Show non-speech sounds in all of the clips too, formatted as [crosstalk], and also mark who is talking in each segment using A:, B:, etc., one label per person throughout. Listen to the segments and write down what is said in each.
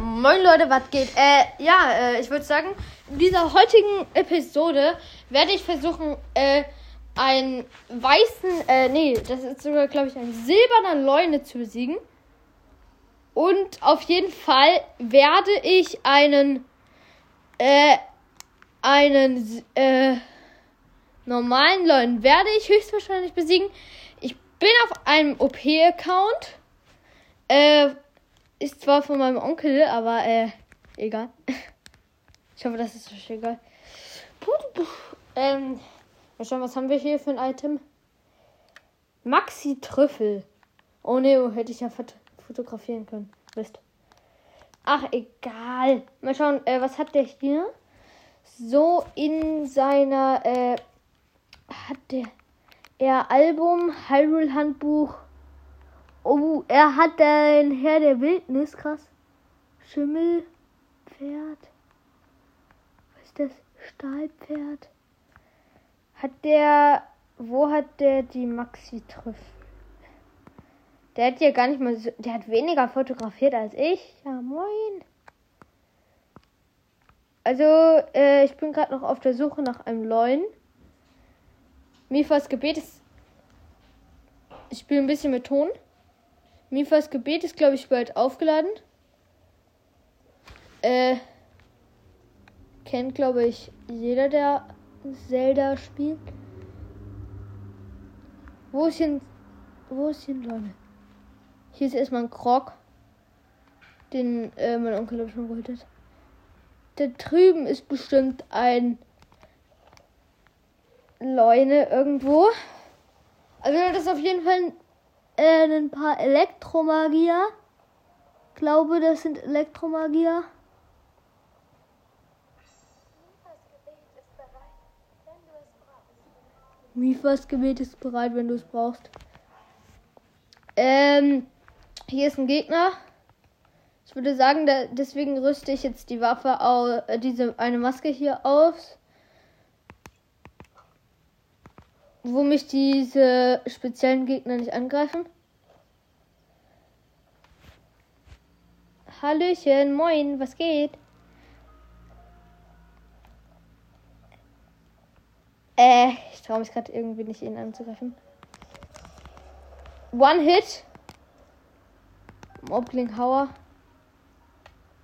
A: Moin Leute, was geht? Äh, ja, äh, ich würde sagen, in dieser heutigen Episode werde ich versuchen, äh, einen weißen, äh, nee, das ist sogar, glaube ich, ein silberner Leune zu besiegen. Und auf jeden Fall werde ich einen, äh, einen, äh, normalen Leuen werde ich höchstwahrscheinlich besiegen. Ich bin auf einem OP-Account. Äh, ist zwar von meinem Onkel, aber äh, egal. [laughs] Ich hoffe, das ist euch egal. Ähm, mal schauen, was haben wir hier für ein Item? Maxi Trüffel. Oh ne, hätte ich ja fot fotografieren können. Mist. Ach, egal. Mal schauen, äh, was hat der hier? So in seiner, äh, hat der er Album, Hyrule Handbuch. Oh, er hat den Herr der Wildnis, krass. Schimmel, Pferd. Was ist das? Stahlpferd. Hat der, wo hat der die Maxi-Trüffel? Der hat ja gar nicht mal so, der hat weniger fotografiert als ich. Ja, moin. Also, äh, ich bin gerade noch auf der Suche nach einem Leuen. Mifas Gebet ist. Ich spiele ein bisschen mit Ton. Mifas Gebet ist, glaube ich, bald aufgeladen. Äh. Kennt, glaube ich, jeder, der Zelda spielt. Wo ist ein. Wo ist hier ein Leune? Hier ist erstmal ein Krog. Den äh, mein Onkel, glaube ich, schon geholt hat. Da drüben ist bestimmt ein Leune irgendwo. Also das ist auf jeden Fall äh, ein paar Elektromagier. Glaube, das sind Elektromagier. Mifas Gebet ist bereit, wenn du es brauchst. Ähm, hier ist ein Gegner. Ich würde sagen, da, deswegen rüste ich jetzt die Waffe, au, äh, diese eine Maske hier aus. Wo mich diese speziellen Gegner nicht angreifen. Hallöchen, moin, was geht? Äh, ich traue mich gerade irgendwie nicht, ihn anzugreifen. One Hit. Mobling Hauer.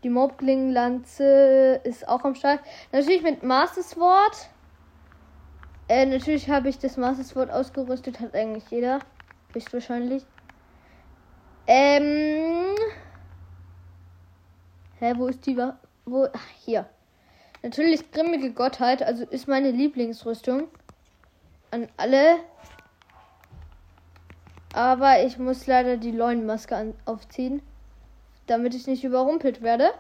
A: Die Mobling Lanze ist auch am Start. Natürlich mit Master Sword. Äh, natürlich habe ich das Master Sword ausgerüstet, hat eigentlich jeder. Höchstwahrscheinlich. Ähm. Hä, wo ist die Wa Wo? Ach, hier. Natürlich grimmige Gottheit, also ist meine Lieblingsrüstung. An alle. Aber ich muss leider die Leunmaske aufziehen. Damit ich nicht überrumpelt werde.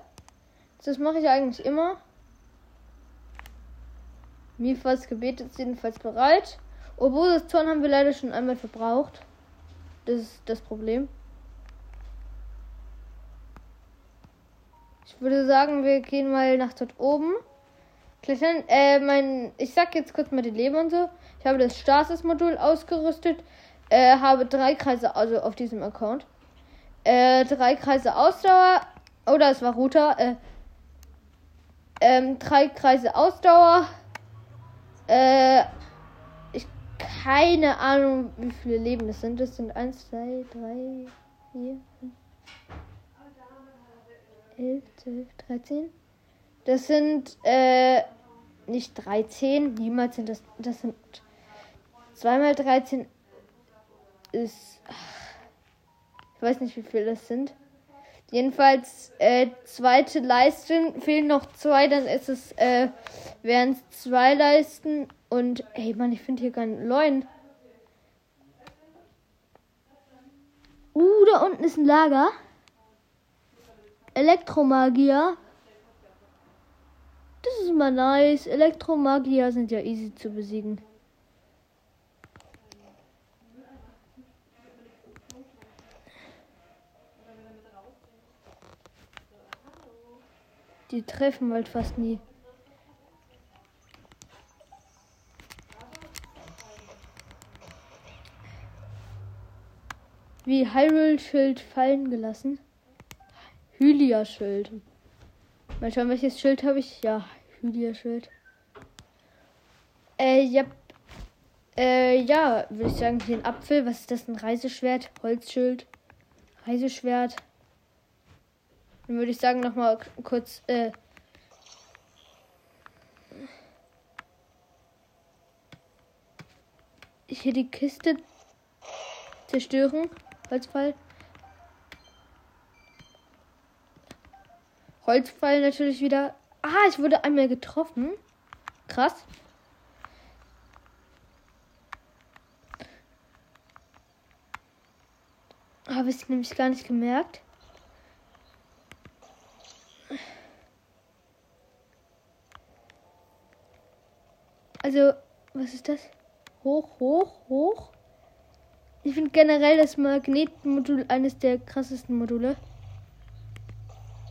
A: Das mache ich eigentlich immer. Mifas Gebet ist jedenfalls bereit. Obwohl das Zorn haben wir leider schon einmal verbraucht. Das ist das Problem. Ich würde sagen, wir gehen mal nach dort oben. Klettern. Äh, mein. Ich sag jetzt kurz mal die Leben und so. Ich habe das Stasis-Modul ausgerüstet. Äh, habe drei Kreise, also auf diesem Account. Äh, drei Kreise Ausdauer. Oder es war Router. Äh, ähm, drei Kreise Ausdauer. Äh, ich keine Ahnung, wie viele Leben das sind. Das sind 1, 2, 3, 4, 5, 11, 12, 13. Das sind äh, nicht 13, niemals sind das. Das sind 2 mal 13 ist. Ich weiß nicht, wie viel das sind. Jedenfalls, äh, zweite Leisten fehlen noch zwei, dann ist es, äh, wären es zwei Leisten. Und, ey, Mann, ich finde hier keinen Leuen. Uh, da unten ist ein Lager. Elektromagier. Das ist mal nice. Elektromagier sind ja easy zu besiegen. Die treffen halt fast nie. Wie Hyrule Schild fallen gelassen. Hylia-Schild. Mal schauen, welches Schild habe ich. Ja, Hylia-Schild. Äh, ja. Äh, ja, würde ich sagen, hier ein Apfel. Was ist das? Ein Reiseschwert? Holzschild? Reiseschwert? Dann würde ich sagen, nochmal kurz, äh, hier die Kiste zerstören. Holzfall. Holzfall natürlich wieder. Ah, ich wurde einmal getroffen. Krass. Habe ich nämlich gar nicht gemerkt. Also, was ist das? Hoch, hoch, hoch. Ich finde generell das Magnetmodul eines der krassesten Module.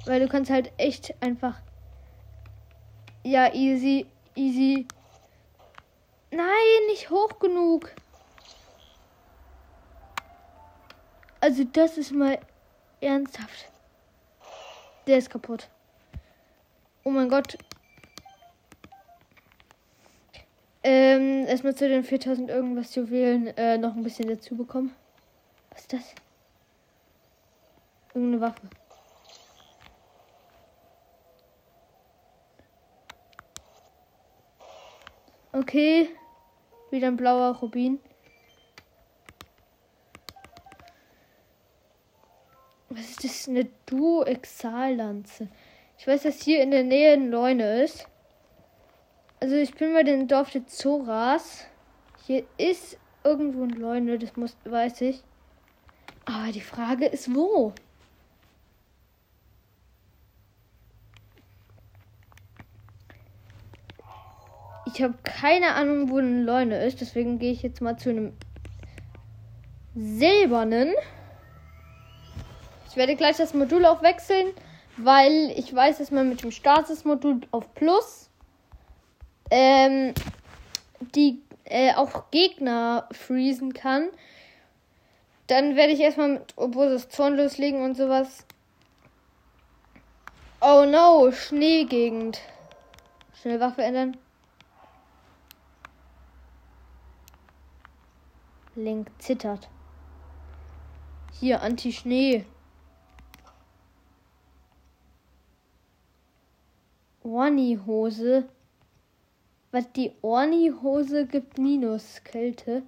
A: Weil du kannst halt echt einfach. Ja, easy, easy. Nein, nicht hoch genug. Also das ist mal ernsthaft. Der ist kaputt. Oh mein Gott. Ähm, erstmal zu den 4000 irgendwas Juwelen äh, noch ein bisschen dazu bekommen. Was ist das? Irgendeine Waffe. Okay. Wieder ein blauer Rubin. Was ist das? Eine Duo-Exal-Lanze. Ich weiß, dass hier in der Nähe ein Leune ist. Also ich bin bei dem Dorf der Zoras. Hier ist irgendwo ein Leune, das muss, weiß ich. Aber die Frage ist, wo? Ich habe keine Ahnung, wo ein Leune ist. Deswegen gehe ich jetzt mal zu einem silbernen. Ich werde gleich das Modul auch wechseln, weil ich weiß, dass man mit dem Stasis-Modul auf Plus ähm, die äh, auch Gegner freezen kann. Dann werde ich erstmal mit Obosus Zorn loslegen und sowas. Oh no, Schneegegend. Schnell Waffe ändern. Link zittert. Hier, Anti-Schnee. Orni-Hose. Was die Orni-Hose gibt minus Kälte.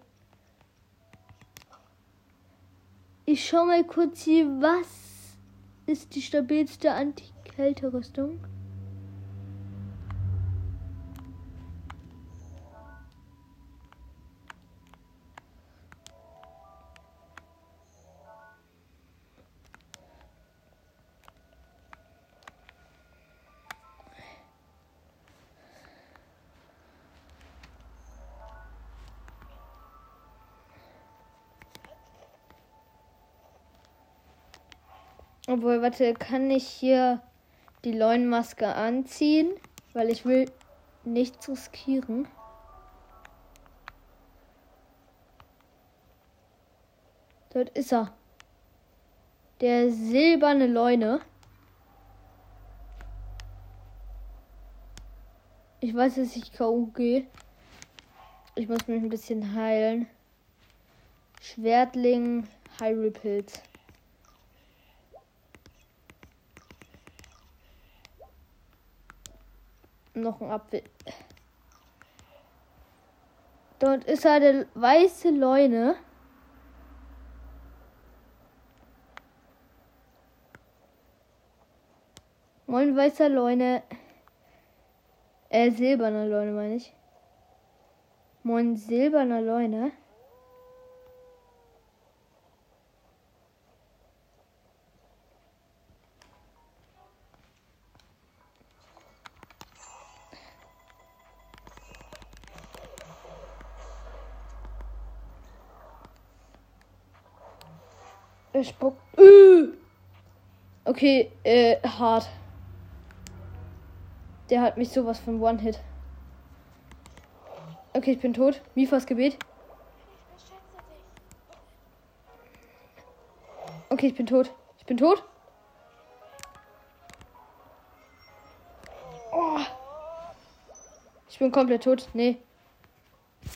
A: Ich schau mal kurz hier, was ist die stabilste Anti-Kälte-Rüstung? Obwohl, warte, kann ich hier die Leunmaske anziehen? Weil ich will nichts riskieren. Dort ist er. Der silberne Leune. Ich weiß, dass ich K.O. gehe. Ich muss mich ein bisschen heilen. Schwertling, Hyrule Pilz. Noch ein Apfel. Dort ist eine weiße Leune. Moin weißer Leune. Äh, silberner Leune meine ich. Moin silberner Leune. Äh, er spuckt. Äh. Okay, äh, hart. Der hat mich sowas von One-Hit. Okay, ich bin tot. Mifas Gebet. Okay, ich bin tot. Ich bin tot. Oh. Ich bin komplett tot. Nee.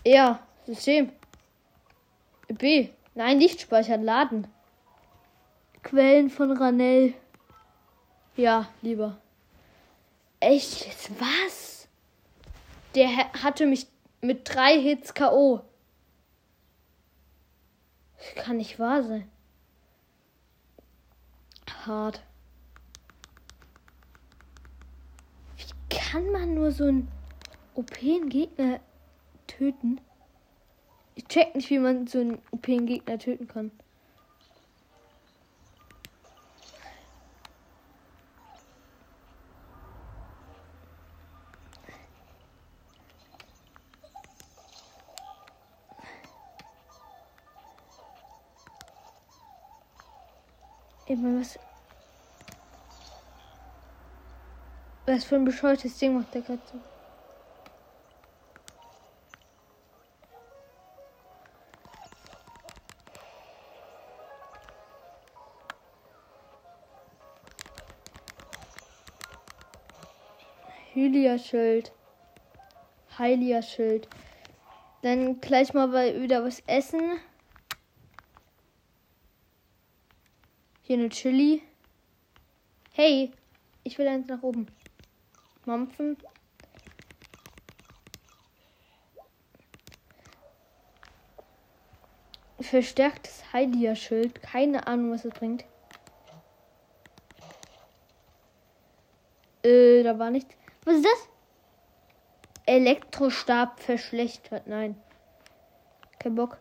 A: Ja, System. B. Nein, nicht speichern, laden. Quellen von Ranell. Ja, lieber. Echt jetzt? Was? Der hatte mich mit drei Hits K.O. Das kann nicht wahr sein. Hart. Wie kann man nur so einen OP-Gegner töten? Ich check nicht, wie man so einen OP-Gegner töten kann. Immer was. Was für ein bescheuertes Ding macht der gerade so? Hylia-Schild. Heilia-Schild. Dann gleich mal wieder was essen. Hier eine Chili. Hey, ich will eins nach oben. Mampfen. Verstärktes Heilia-Schild. Keine Ahnung, was es bringt. Äh, da war nichts. Was ist das? Elektrostab verschlechtert. Nein. Kein Bock.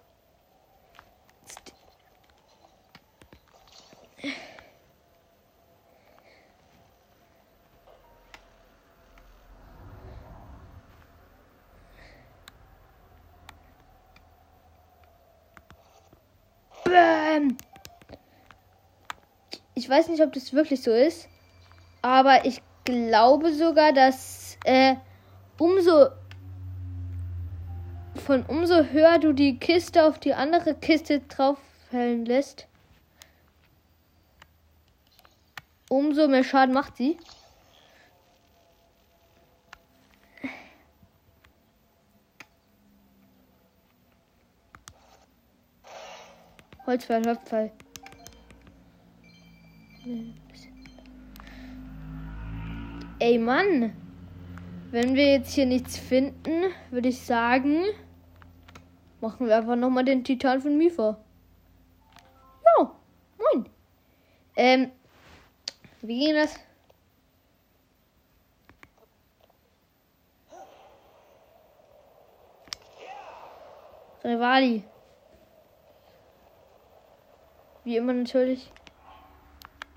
A: Ich weiß nicht, ob das wirklich so ist, aber ich glaube sogar, dass äh, umso von umso höher du die Kiste auf die andere Kiste drauffallen lässt, umso mehr Schaden macht sie. Holzpfeil, Holzpfeil. Ey Mann, wenn wir jetzt hier nichts finden, würde ich sagen, machen wir einfach nochmal den Titan von Mifa. Ja, moin. Ähm, wie ging das? Rivali. Wie immer natürlich.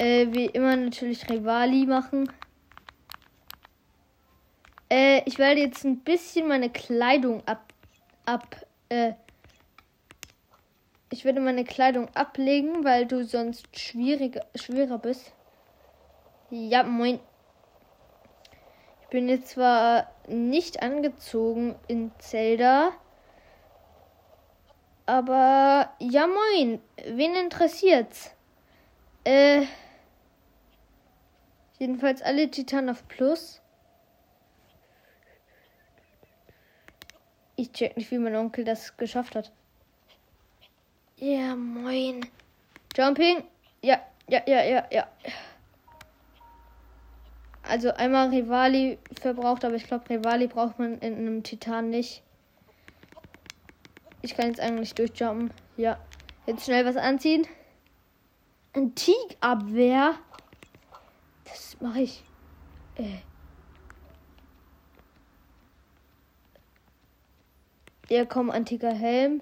A: Äh, wie immer natürlich Rivali machen. Äh, ich werde jetzt ein bisschen meine Kleidung ab. ab äh, ich werde meine Kleidung ablegen, weil du sonst schwieriger, schwerer bist. Ja, moin. Ich bin jetzt zwar nicht angezogen in Zelda. Aber ja moin, wen interessiert's? Äh, jedenfalls alle Titan auf Plus. Ich check nicht, wie mein Onkel das geschafft hat. Ja, moin. Jumping. Ja, ja, ja, ja, ja. Also einmal Rivali verbraucht, aber ich glaube, Rivali braucht man in einem Titan nicht. Ich kann jetzt eigentlich durchjumpen. Ja. Jetzt schnell was anziehen. Antikabwehr. Das mache ich. Äh. Ja, komm, antiker Helm.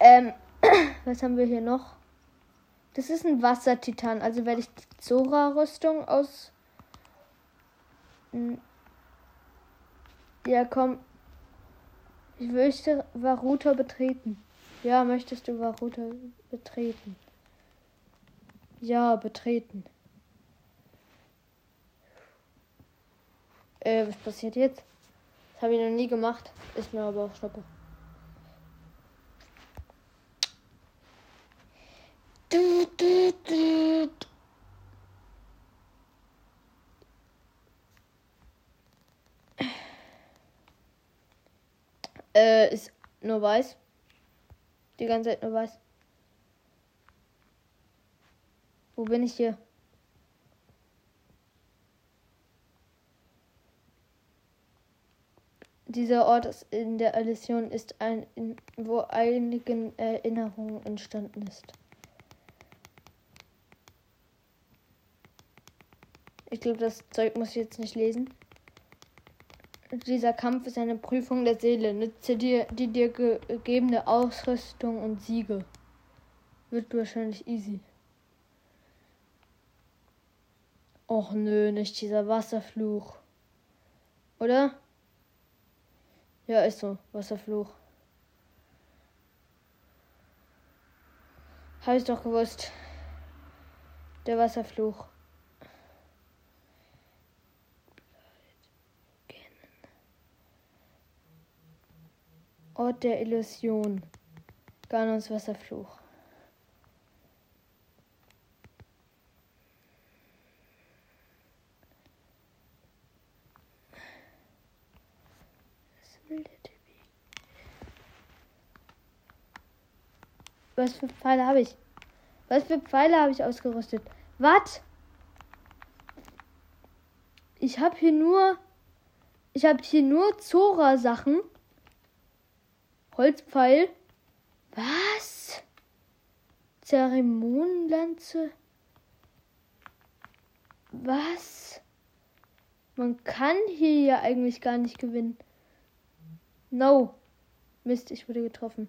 A: Ähm, [clears throat] was haben wir hier noch? Das ist ein Wassertitan, also werde ich die Zora-Rüstung aus. Ja, komm, ich möchte Varuta betreten. Ja, möchtest du Varuta betreten? Ja, betreten. Äh, was passiert jetzt? Das habe ich noch nie gemacht. Ist mir aber auch schnuppe. Äh, ist nur weiß. Die ganze Zeit nur weiß. Wo bin ich hier? Dieser Ort in der Illusion ist ein, in, wo einigen Erinnerungen entstanden ist. Ich glaube, das Zeug muss ich jetzt nicht lesen. Dieser Kampf ist eine Prüfung der Seele. Nütze dir die dir gegebene Ausrüstung und Siege. Wird wahrscheinlich easy. Och nö, nicht dieser Wasserfluch. Oder? Ja, ist so. Wasserfluch. Habe ich doch gewusst. Der Wasserfluch. Ort der Illusion. Ganons Wasserfluch. Was für Pfeile habe ich? Was für Pfeile habe ich ausgerüstet? Was? Ich habe hier nur. Ich habe hier nur Zora-Sachen. Holzpfeil. Was? Zeremonienlanze. Was? Man kann hier ja eigentlich gar nicht gewinnen. No. Mist, ich wurde getroffen.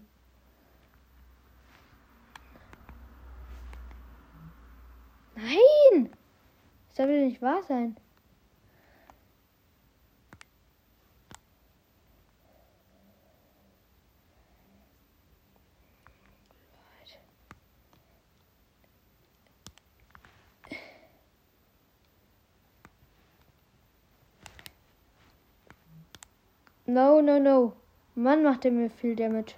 A: Nein! Das soll nicht wahr sein. No, no, no. Mann macht er mir viel Damage.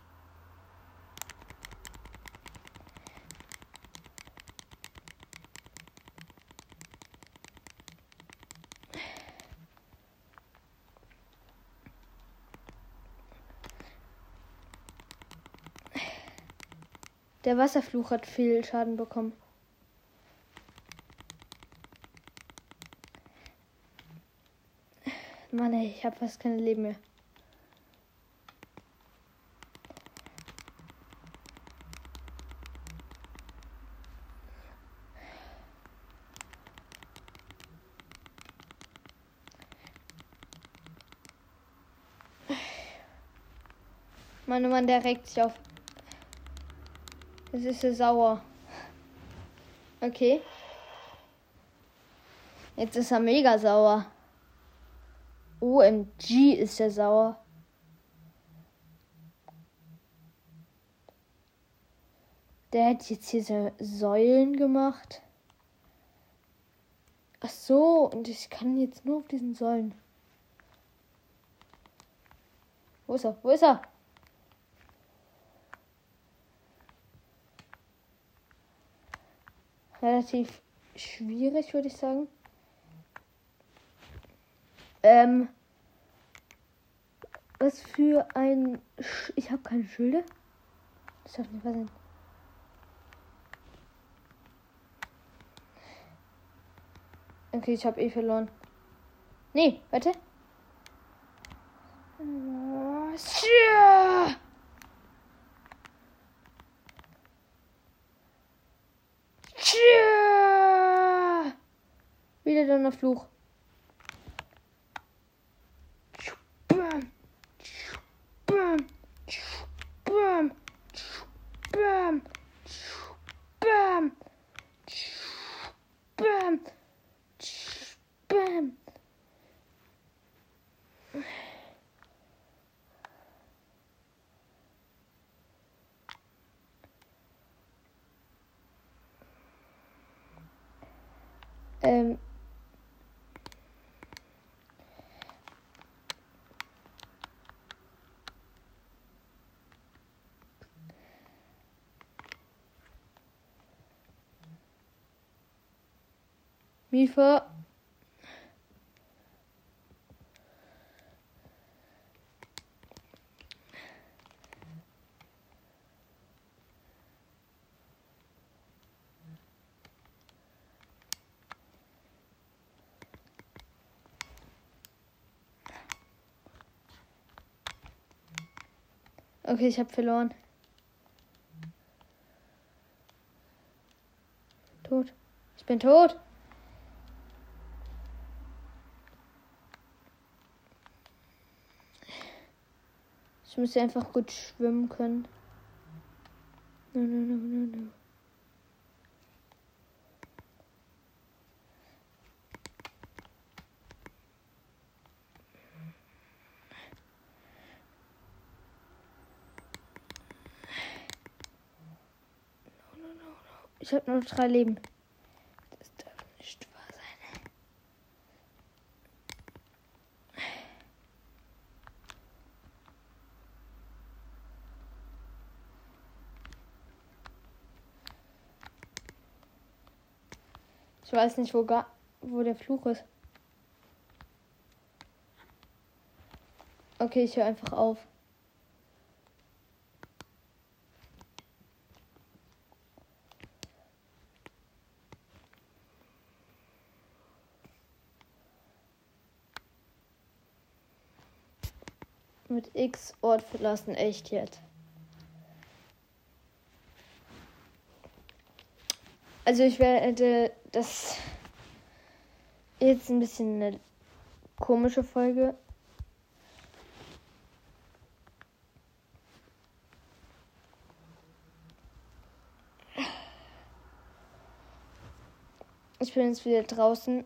A: Der Wasserfluch hat viel Schaden bekommen. Mann, ey, ich habe fast keine Leben mehr. Mann, oh Mann, der regt sich auf. Das ist so sauer. Okay. Jetzt ist er mega sauer. OMG ist er sauer. Der hat jetzt hier so Säulen gemacht. Ach so, und ich kann jetzt nur auf diesen Säulen. Wo ist er? Wo ist er? Relativ schwierig, würde ich sagen. Ähm, was für ein. Sch ich habe keine Schilde. Das darf nicht wahr sein. Okay, ich habe eh verloren. Nee, warte. Ja. Wieder dann der Fluch. Ähm, Mifa. Okay, ich habe verloren. Tot. Ich bin tot. Ich müsste einfach gut schwimmen können. No, no, no, no, no. Ich habe nur drei Leben. Das darf nicht wahr sein. Ich weiß nicht, wo, ga wo der Fluch ist. Okay, ich höre einfach auf. Mit X Ort verlassen, echt jetzt. Also ich werde das jetzt ein bisschen eine komische Folge. Ich bin jetzt wieder draußen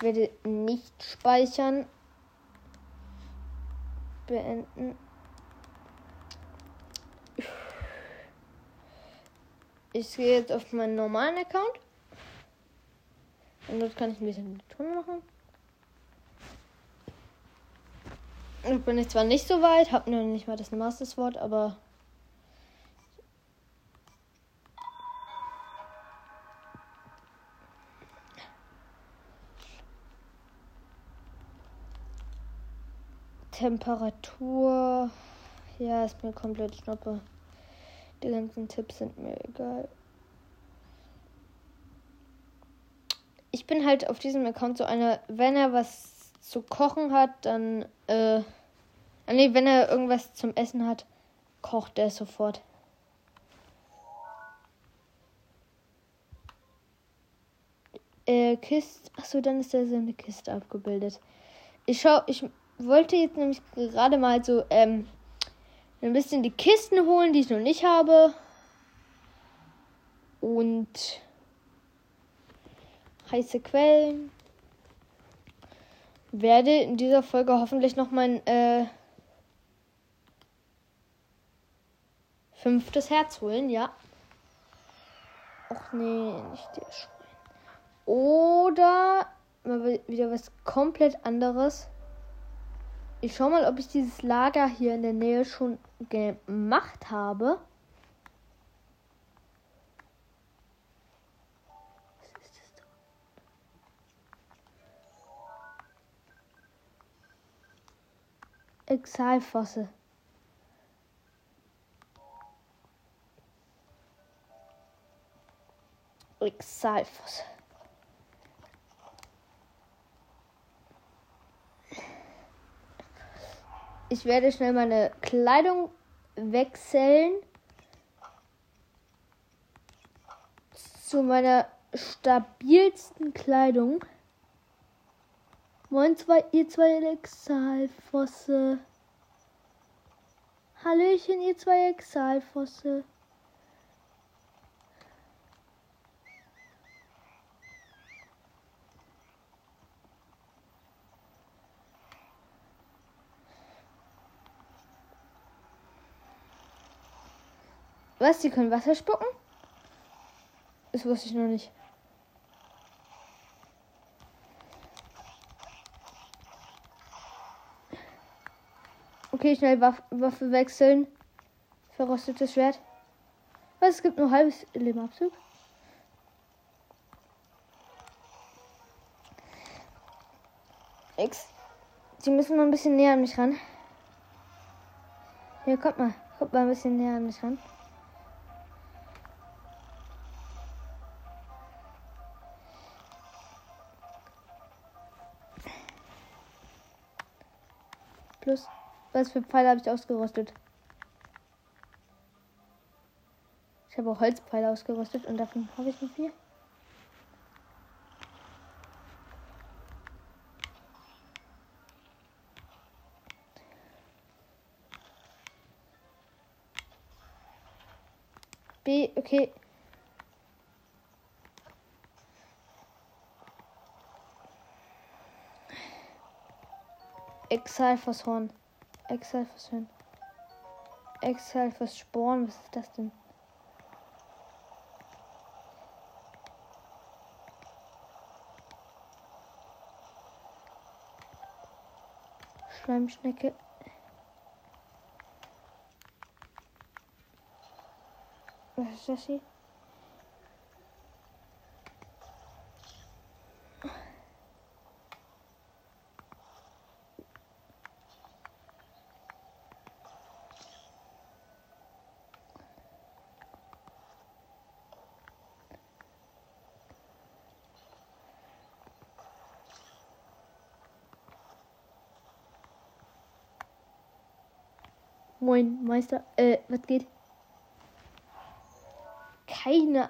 A: Ich werde nicht speichern. Beenden. Ich gehe jetzt auf meinen normalen Account. Und dort kann ich ein bisschen Ton machen. Ich bin ich zwar nicht so weit, habe noch nicht mal das Masterswort, aber Temperatur. Ja, ist mir komplett schnuppe. Die ganzen Tipps sind mir egal. Ich bin halt auf diesem Account so einer, wenn er was zu kochen hat, dann, äh, ah, nee, wenn er irgendwas zum Essen hat, kocht er sofort. Äh, Kiste, achso, dann ist da so eine Kiste abgebildet. Ich schau, ich wollte jetzt nämlich gerade mal so ähm, ein bisschen die Kisten holen, die ich noch nicht habe. Und heiße Quellen. Werde in dieser Folge hoffentlich noch mein äh, fünftes Herz holen, ja. Och nee, nicht der Schwein. Oder mal wieder was komplett anderes. Ich schau mal, ob ich dieses Lager hier in der Nähe schon gemacht habe. Exalfosse. Exalfosse. Ich werde schnell meine Kleidung wechseln. Zu meiner stabilsten Kleidung. Moin, zwei, ihr zwei Exalfosse. Hallöchen, ihr zwei Exalfosse. Was? Die können Wasser spucken? Das wusste ich noch nicht. Okay, schnell Waff Waffe wechseln. Verrostetes Schwert. Was? Es gibt nur halbes Lebenabzug. X. Sie müssen mal ein bisschen näher an mich ran. Hier, kommt mal. Kommt mal ein bisschen näher an mich ran. Plus. Was für Pfeile habe ich ausgerüstet? Ich habe auch Holzpfeile ausgerüstet und davon habe ich noch vier. B, okay. Exalfoshorn. Exalfoshorn. Exalfosporn, was ist das denn? Schleimschnecke. Was ist das hier? Moin, Meister. Äh, was geht? Keine,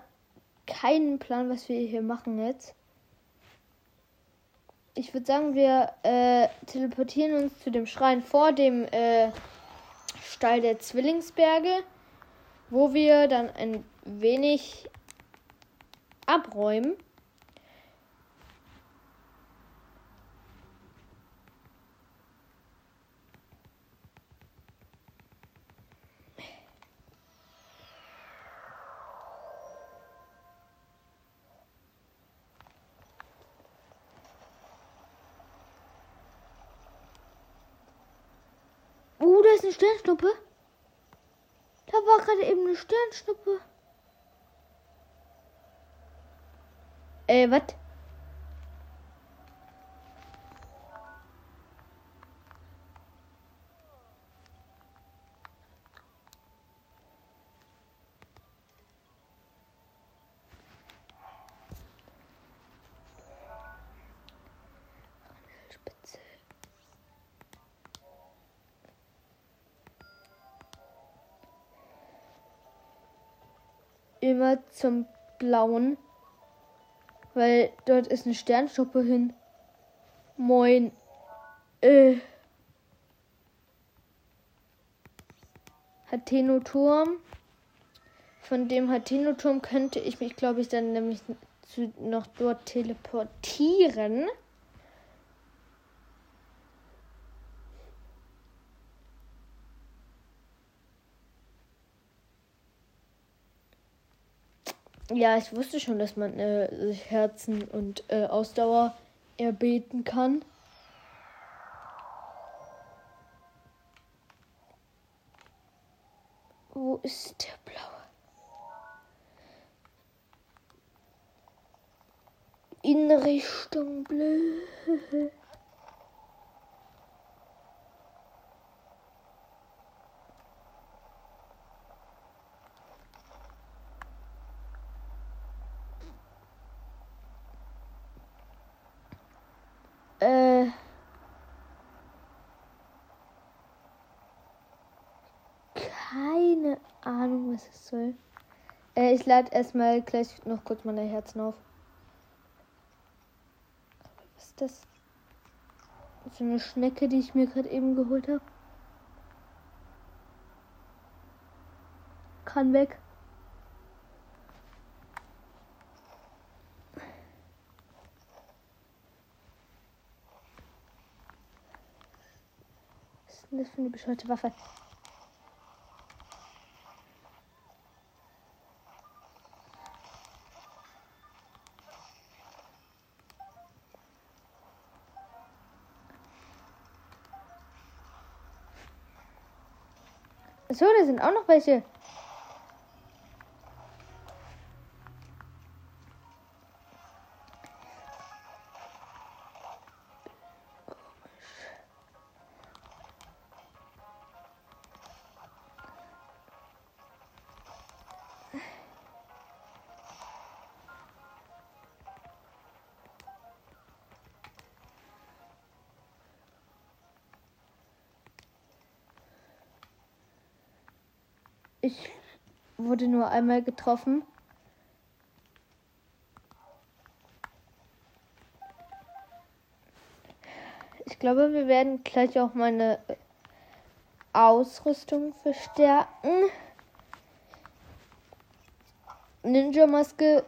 A: keinen Plan, was wir hier machen jetzt. Ich würde sagen, wir äh, teleportieren uns zu dem Schrein vor dem äh, Stall der Zwillingsberge, wo wir dann ein wenig abräumen. Uh, da ist eine Sternschnuppe. Da war gerade eben eine Sternschnuppe. Äh, was? Immer zum Blauen. Weil dort ist eine Sternschnuppe hin. Moin. Äh. Hateno-Turm. Von dem Hateno-Turm könnte ich mich, glaube ich, dann nämlich zu, noch dort teleportieren. Ja, ich wusste schon, dass man äh, Herzen und äh, Ausdauer erbeten kann. Wo ist der blaue? In Richtung Blö. Äh. Keine Was es soll. Äh, ich lade erstmal gleich noch kurz meine Herzen auf. Was ist das? So eine Schnecke, die ich mir gerade eben geholt habe. Kann weg. Was ist denn das für eine bescheuerte Waffe? So, da sind auch noch welche. Ich wurde nur einmal getroffen. Ich glaube, wir werden gleich auch meine Ausrüstung verstärken. Ninja-Maske.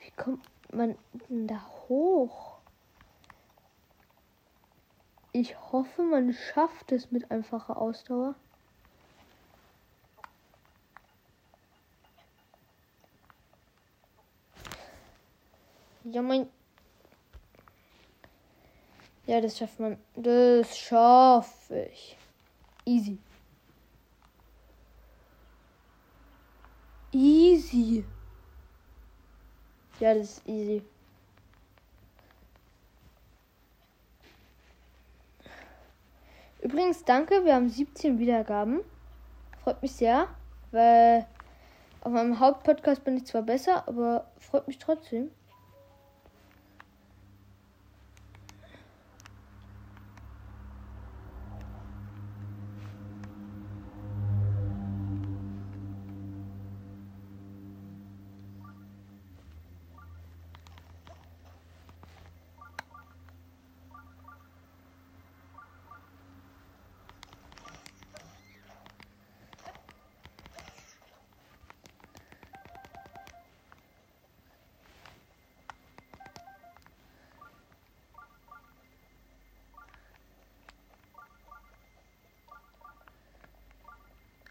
A: Wie kommt man denn da hoch? Ich hoffe, man schafft es mit einfacher Ausdauer. Ja, mein. Ja, das schafft man. Das schaffe ich. Easy. Easy. Ja, das ist easy. Übrigens, danke, wir haben 17 Wiedergaben. Freut mich sehr, weil auf meinem Hauptpodcast bin ich zwar besser, aber freut mich trotzdem.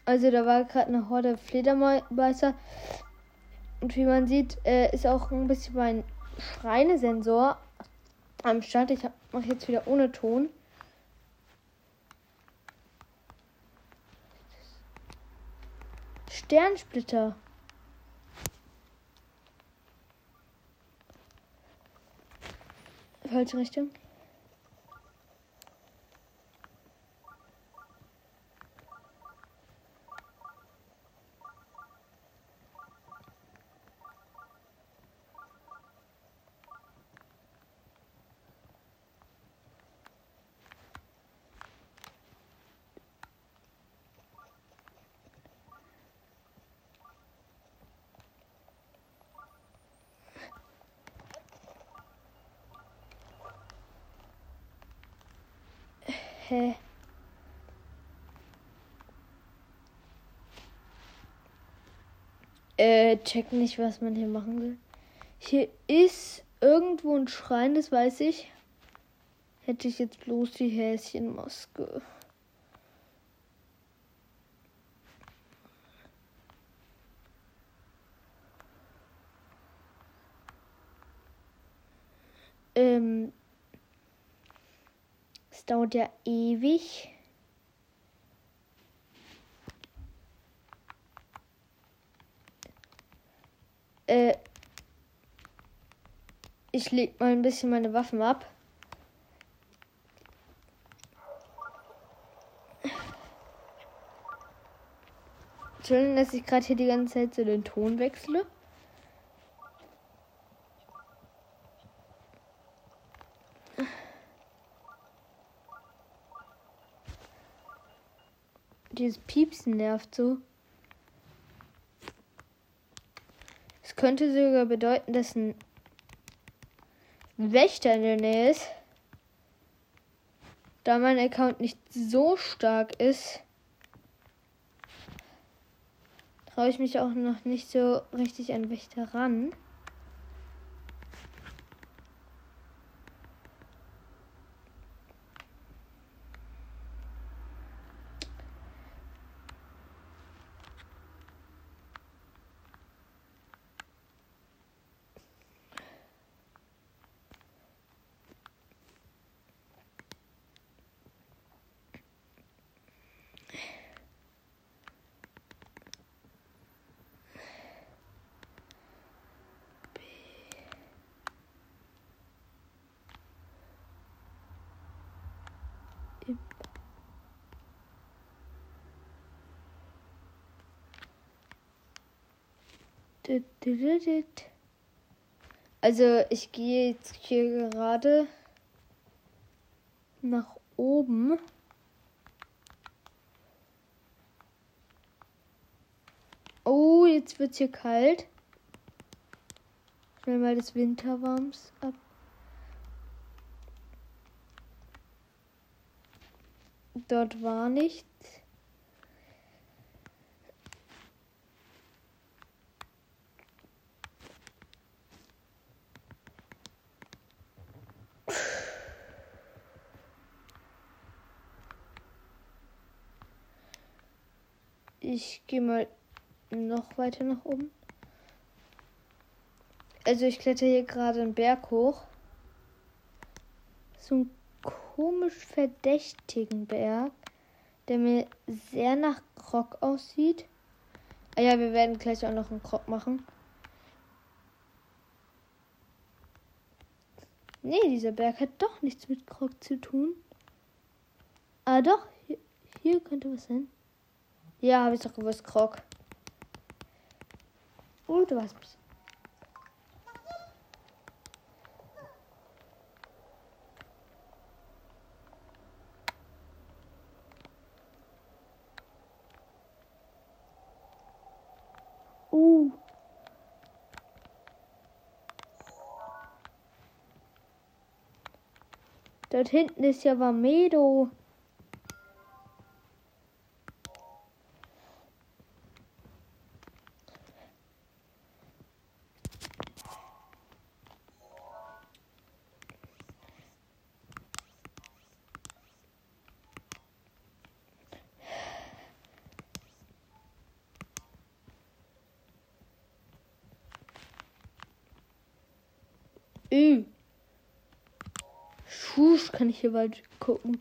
A: Also da war gerade eine Horde Fledermäuser. Und wie man sieht, äh, ist auch ein bisschen mein Schreinesensor am Start. Ich mache jetzt wieder ohne Ton. Sternsplitter. Falsche Richtung. Hä? Äh, check nicht, was man hier machen will. Hier ist irgendwo ein Schrein, das weiß ich. Hätte ich jetzt bloß die Häschenmaske. Ähm, dauert ja ewig. Äh, ich leg mal ein bisschen meine Waffen ab. Entschuldigung, dass ich gerade hier die ganze Zeit so den Ton wechsle. Dieses Piepsen nervt so. Könnte sogar bedeuten, dass ein Wächter in der Nähe ist. Da mein Account nicht so stark ist, traue ich mich auch noch nicht so richtig an Wächter ran. stimmt. Also ich gehe jetzt hier gerade nach oben. Oh, jetzt wird's hier kalt. Schnell mal des Winterwarms ab. Dort war nichts. Ich gehe mal noch weiter nach oben. Also ich kletter hier gerade einen Berg hoch. So ein komisch verdächtigen Berg, der mir sehr nach Krog aussieht. Ah ja, wir werden gleich auch noch einen Krog machen. Nee, dieser Berg hat doch nichts mit Krog zu tun. Ah doch, hier, hier könnte was sein. Ja, habe ich doch gewusst, Krog. Oh, du hast mich. Uh. Dort hinten ist ja Vamedo. Kann ich hier bald gucken.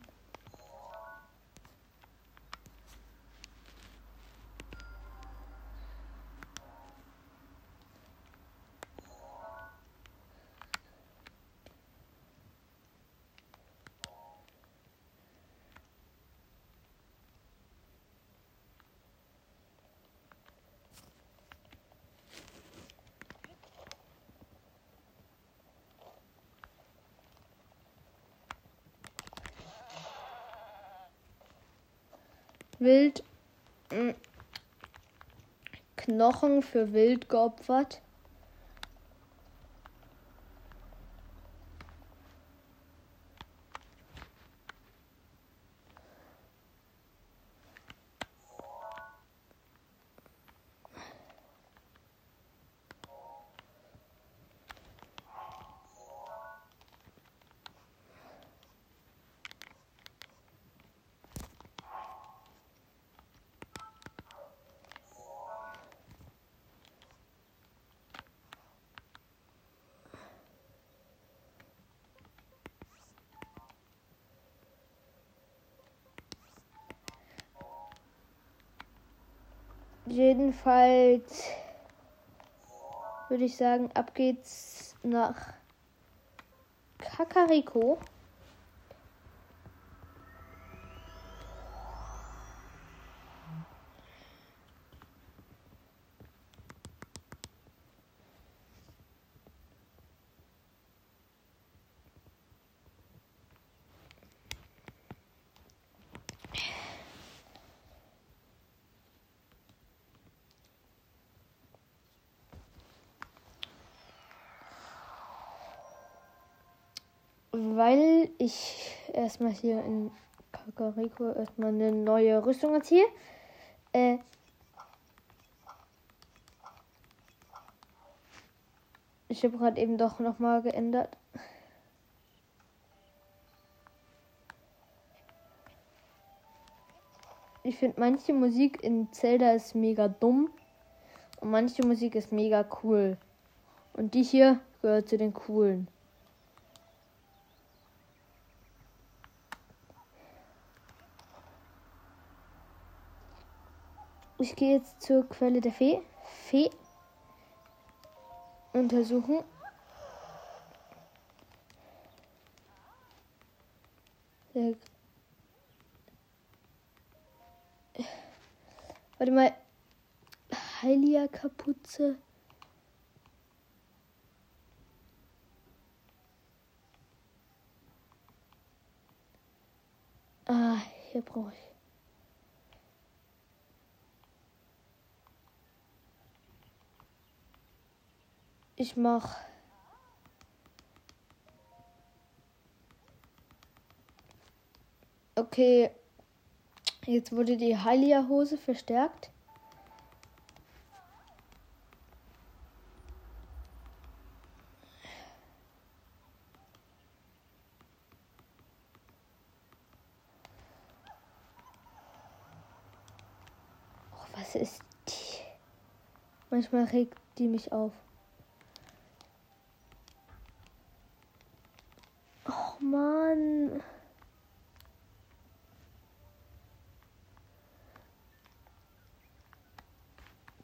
A: Wild. Mh, Knochen für Wild geopfert. Jedenfalls würde ich sagen, ab geht's nach Kakariko. Weil ich erstmal hier in Kakariko erstmal eine neue Rüstung erziehe. Äh, ich habe gerade eben doch nochmal geändert. Ich finde manche Musik in Zelda ist mega dumm und manche Musik ist mega cool. Und die hier gehört zu den coolen. Ich gehe jetzt zur Quelle der Fee. Fee. Untersuchen. Warte mal. Heiliger Kapuze. Ah, hier brauche ich. Ich mach. Okay. Jetzt wurde die Heilia-Hose verstärkt. Was ist die? Manchmal regt die mich auf. Oh Mann.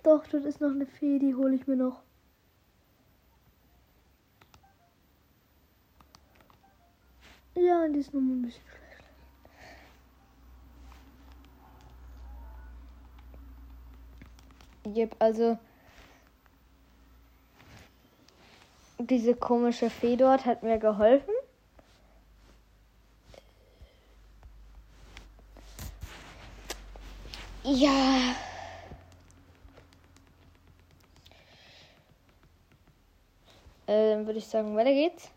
A: Doch, dort ist noch eine Fee, die hole ich mir noch. Ja, die ist mal ein bisschen schlecht. Yep, also diese komische Fee dort hat mir geholfen. Ja. Äh, dann würde ich sagen, weiter geht's.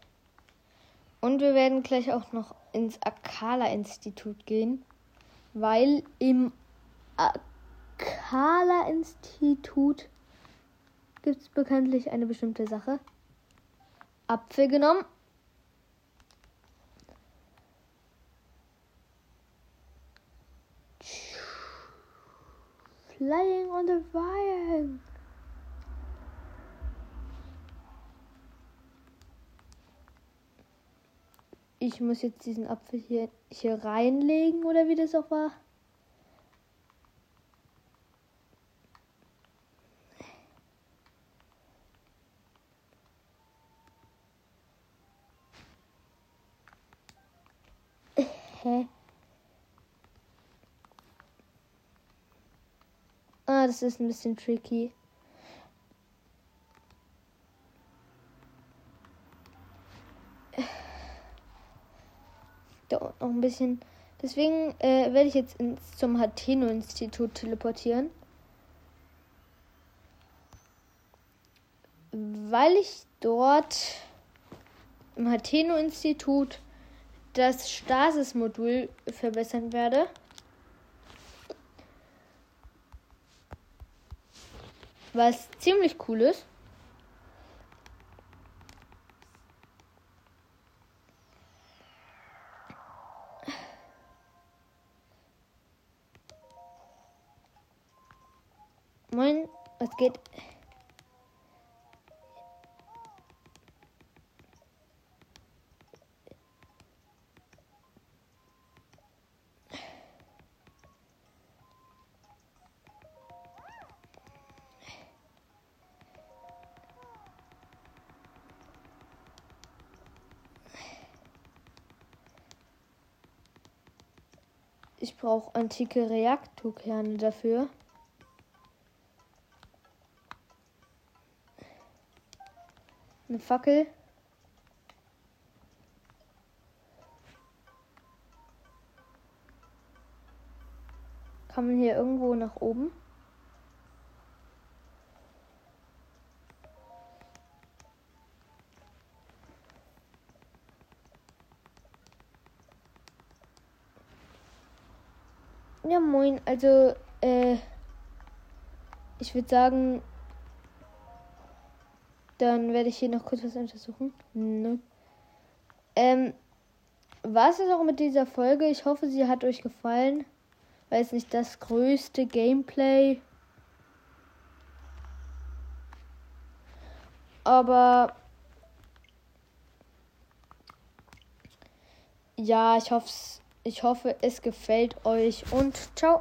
A: Und wir werden gleich auch noch ins Akala-Institut gehen, weil im Akala-Institut gibt es bekanntlich eine bestimmte Sache. Apfel genommen. Flying on the wire. Ich muss jetzt diesen Apfel hier, hier reinlegen oder wie das auch war. Hä? Das ist ein bisschen tricky. Da noch ein bisschen. Deswegen äh, werde ich jetzt ins, zum Hateno-Institut teleportieren. Weil ich dort im Hateno-Institut das Stasis-Modul verbessern werde. Was ziemlich cool ist. Moin, was geht? Ich brauche antike Reaktorkerne dafür. Eine Fackel. Kann man hier irgendwo nach oben? Moin. Also, äh, ich würde sagen, dann werde ich hier noch kurz was untersuchen. Ne. Ähm, war es auch mit dieser Folge? Ich hoffe, sie hat euch gefallen. Weiß nicht, das größte Gameplay. Aber ja, ich hoffe, ich hoffe, es gefällt euch und ciao.